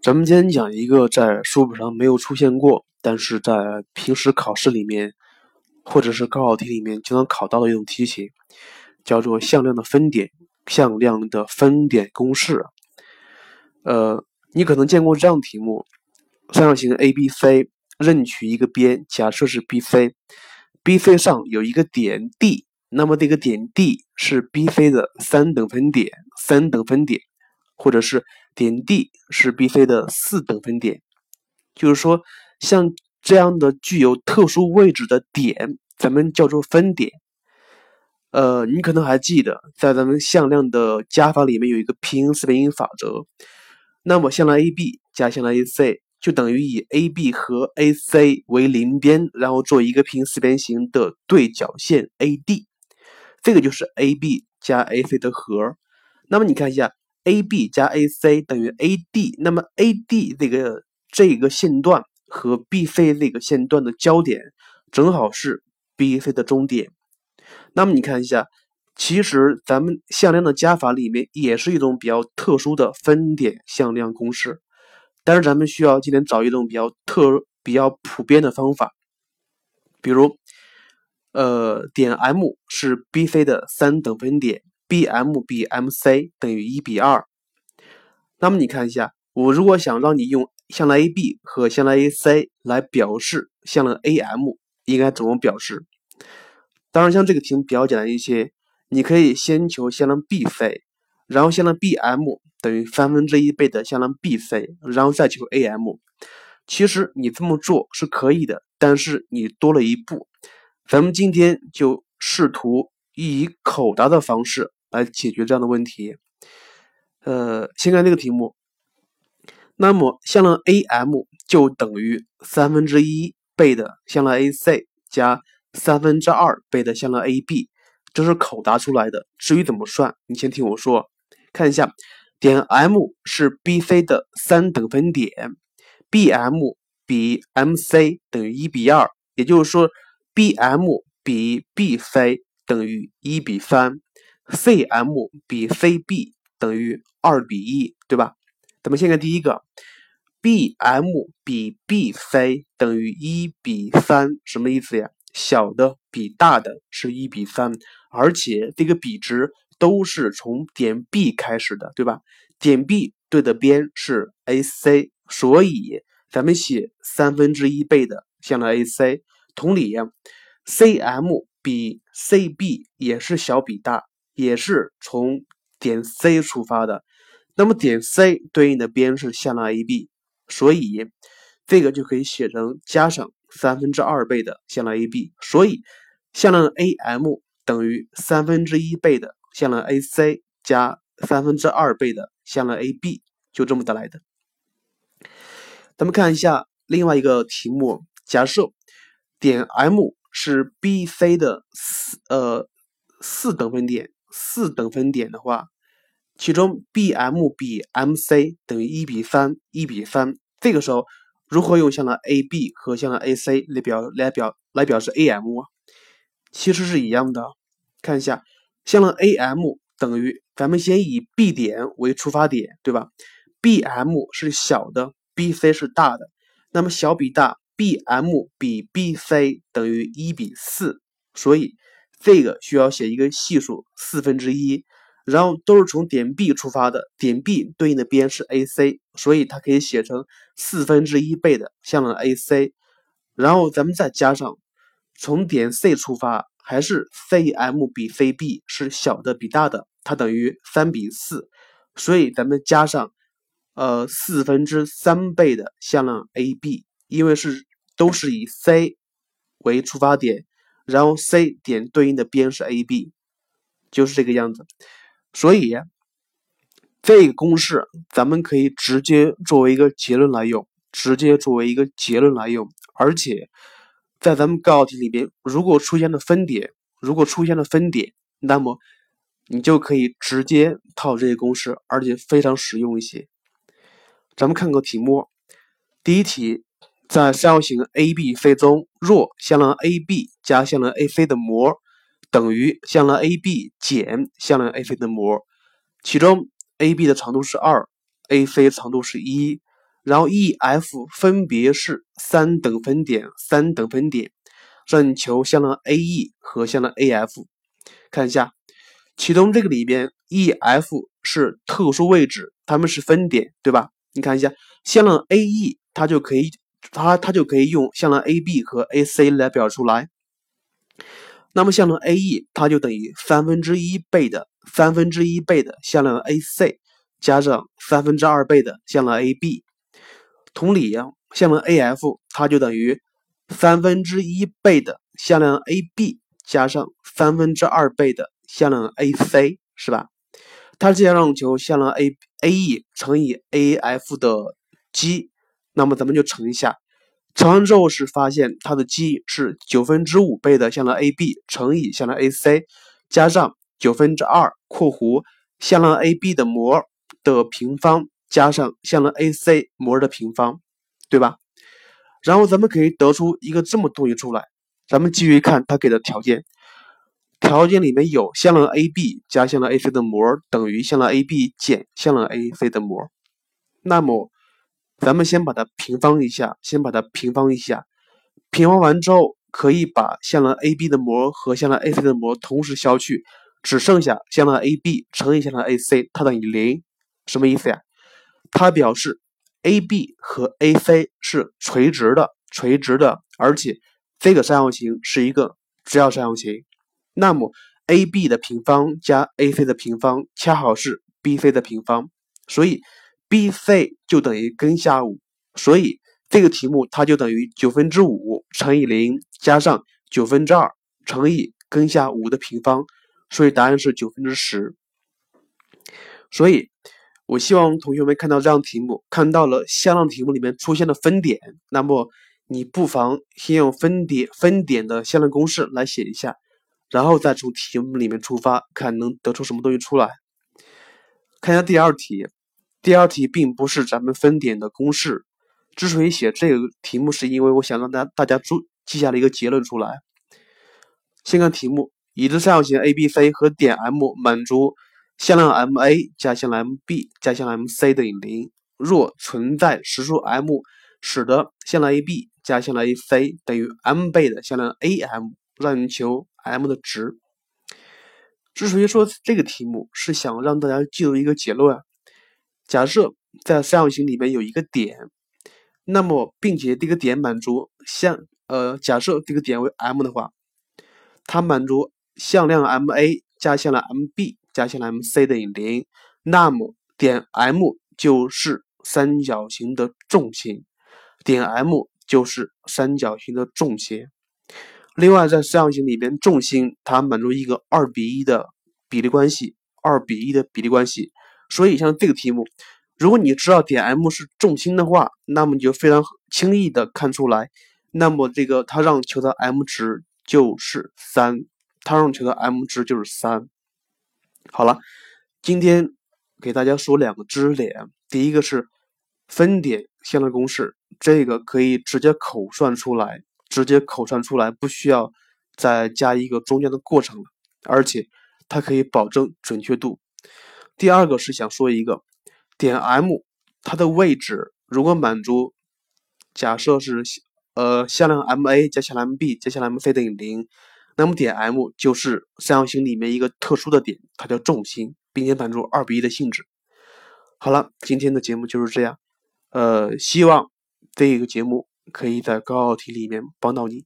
咱们今天讲一个在书本上没有出现过，但是在平时考试里面或者是高考题里面经常考到的一种题型，叫做向量的分点，向量的分点公式。呃，你可能见过这样题目：三角形 ABC 任取一个边，假设是 BC，BC 上有一个点 D，那么这个点 D 是 BC 的三等分点，三等分点。或者是点 D 是 BC 的四等分点，就是说，像这样的具有特殊位置的点，咱们叫做分点。呃，你可能还记得，在咱们向量的加法里面有一个平行四边形法则。那么向量 AB 加向量 AC 就等于以 AB 和 AC 为邻边，然后做一个平行四边形的对角线 AD，这个就是 AB 加 AC 的和。那么你看一下。AB 加 AC 等于 AD，那么 AD 这个这个线段和 BC 这个线段的交点正好是 BC 的中点。那么你看一下，其实咱们向量的加法里面也是一种比较特殊的分点向量公式，但是咱们需要今天找一种比较特、比较普遍的方法，比如，呃，点 M 是 BC 的三等分点。BM 比 MC 等于一比二，那么你看一下，我如果想让你用向量 AB 和向量 AC 来表示向量 AM，应该怎么表示？当然，像这个题目比较简单一些，你可以先求向量 BC，然后向量 BM 等于三分之一倍的向量 BC，然后再求 AM。其实你这么做是可以的，但是你多了一步。咱们今天就试图以口答的方式。来解决这样的问题。呃，先看这个题目。那么向量 AM 就等于三分之一倍的向量 AC 加三分之二倍的向量 AB，这是口答出来的。至于怎么算，你先听我说。看一下，点 M 是 BC 的三等分点，BM 比 MC 等于一比二，也就是说，BM 比 BC 等于一比三。CM 比 CB 等于二比一，对吧？咱们先看第一个，BM 比 BC 等于一比三，什么意思呀？小的比大的是一比三，而且这个比值都是从点 B 开始的，对吧？点 B 对的边是 AC，所以咱们写三分之一倍的向量 AC。同理，CM 比 CB 也是小比大。也是从点 C 出发的，那么点 C 对应的边是向量 AB，所以这个就可以写成加上三分之二倍的向量 AB，所以向量 AM 等于三分之一倍的向量 AC 加三分之二倍的向量 AB，就这么得来的。咱们看一下另外一个题目，假设点 M 是 BC 的四呃四等分点。四等分点的话，其中 BM 比 MC 等于一比三，一比三。这个时候，如何用向量 AB 和向量 AC 来表来表来表示 AM 啊？其实是一样的。看一下，向量 AM 等于咱们先以 B 点为出发点，对吧？BM 是小的，BC 是大的，那么小比大，BM 比 BC 等于一比四，所以。这个需要写一个系数四分之一，然后都是从点 B 出发的，点 B 对应的边是 AC，所以它可以写成四分之一倍的向量 AC，然后咱们再加上从点 C 出发，还是 CM 比 CB 是小的比大的，它等于三比四，所以咱们加上呃四分之三倍的向量 AB，因为是都是以 C 为出发点。然后 C 点对应的边是 AB，就是这个样子。所以这个公式咱们可以直接作为一个结论来用，直接作为一个结论来用。而且在咱们高考题里边，如果出现了分点，如果出现了分点，那么你就可以直接套这些公式，而且非常实用一些。咱们看个题目，第一题。在三角形 ABC 中，若向量 AB 加向量 AC 的模等于向量 AB 减向量 AC 的模，其中 AB 的长度是二，AC 长度是一，然后 E、F 分别是三等分点，三等分点，让你求向量 AE 和向量 AF。看一下，其中这个里边 E、F 是特殊位置，它们是分点，对吧？你看一下向量 AE，它就可以，它它就可以用向量 AB 和 AC 来表出来。那么向量 AE 它就等于三分之一倍的三分之一倍的向量 AC 加上三分之二倍的向量 AB。同理呀，向量 AF 它就等于三分之一倍的向量 AB 加上三分之二倍的向量 AC，是吧？它既然让求向量 A AE 乘以 AF 的积，那么咱们就乘一下，乘完之后是发现它的积是九分之五倍的向量 AB 乘以向量 AC 加上九分之二（括弧向量 AB 的模的平方）。加上向量 AC 模的平方，对吧？然后咱们可以得出一个这么东西出来。咱们继续看它给的条件，条件里面有向量 AB 加向量 AC 的模等于向量 AB 减向量 AC 的模。那么，咱们先把它平方一下，先把它平方一下。平方完之后，可以把向量 AB 的模和向量 AC 的模同时消去，只剩下向量 AB 乘以向量 AC，它等于零。什么意思呀？它表示 AB 和 AC 是垂直的，垂直的，而且这个三角形是一个直角三角形。那么 AB 的平方加 AC 的平方恰好是 BC 的平方，所以 BC 就等于根下五。所以这个题目它就等于九分之五乘以零加上九分之二乘以根下五的平方，所以答案是九分之十。所以。我希望同学们看到这样题目，看到了向量题目里面出现的分点，那么你不妨先用分点分点的向量公式来写一下，然后再从题目里面出发，看能得出什么东西出来。看一下第二题，第二题并不是咱们分点的公式。之所以写这个题目，是因为我想让大大家注记下了一个结论出来。先看题目，已知三角形 ABC 和点 M 满足。向量 MA 加向量 MB 加向量 MC 等于零。若存在实数 m，使得向量 AB 加向量 AC 等于 m 倍的向量 AM，让你求 m 的值。之所以说这个题目是想让大家记住一个结论：假设在三角形里面有一个点，那么并且这个点满足向呃，假设这个点为 M 的话，它满足向量 MA 加向量 MB。加向量 MC 等于零，那么点 M 就是三角形的重心，点 M 就是三角形的重心。另外，在三角形里边，重心它满足一个二比一的比例关系，二比一的比例关系。所以，像这个题目，如果你知道点 M 是重心的话，那么你就非常轻易的看出来。那么，这个它让求的 M 值就是三，它让求的 M 值就是三。好了，今天给大家说两个知识点。第一个是分点向量公式，这个可以直接口算出来，直接口算出来，不需要再加一个中间的过程了，而且它可以保证准确度。第二个是想说一个点 M，它的位置如果满足，假设是呃向量 MA 加向量 MB 加向量 MC 等于零。那么点 M 就是三角形里面一个特殊的点，它叫重心，并且满足二比一的性质。好了，今天的节目就是这样。呃，希望这一个节目可以在高考题里面帮到你。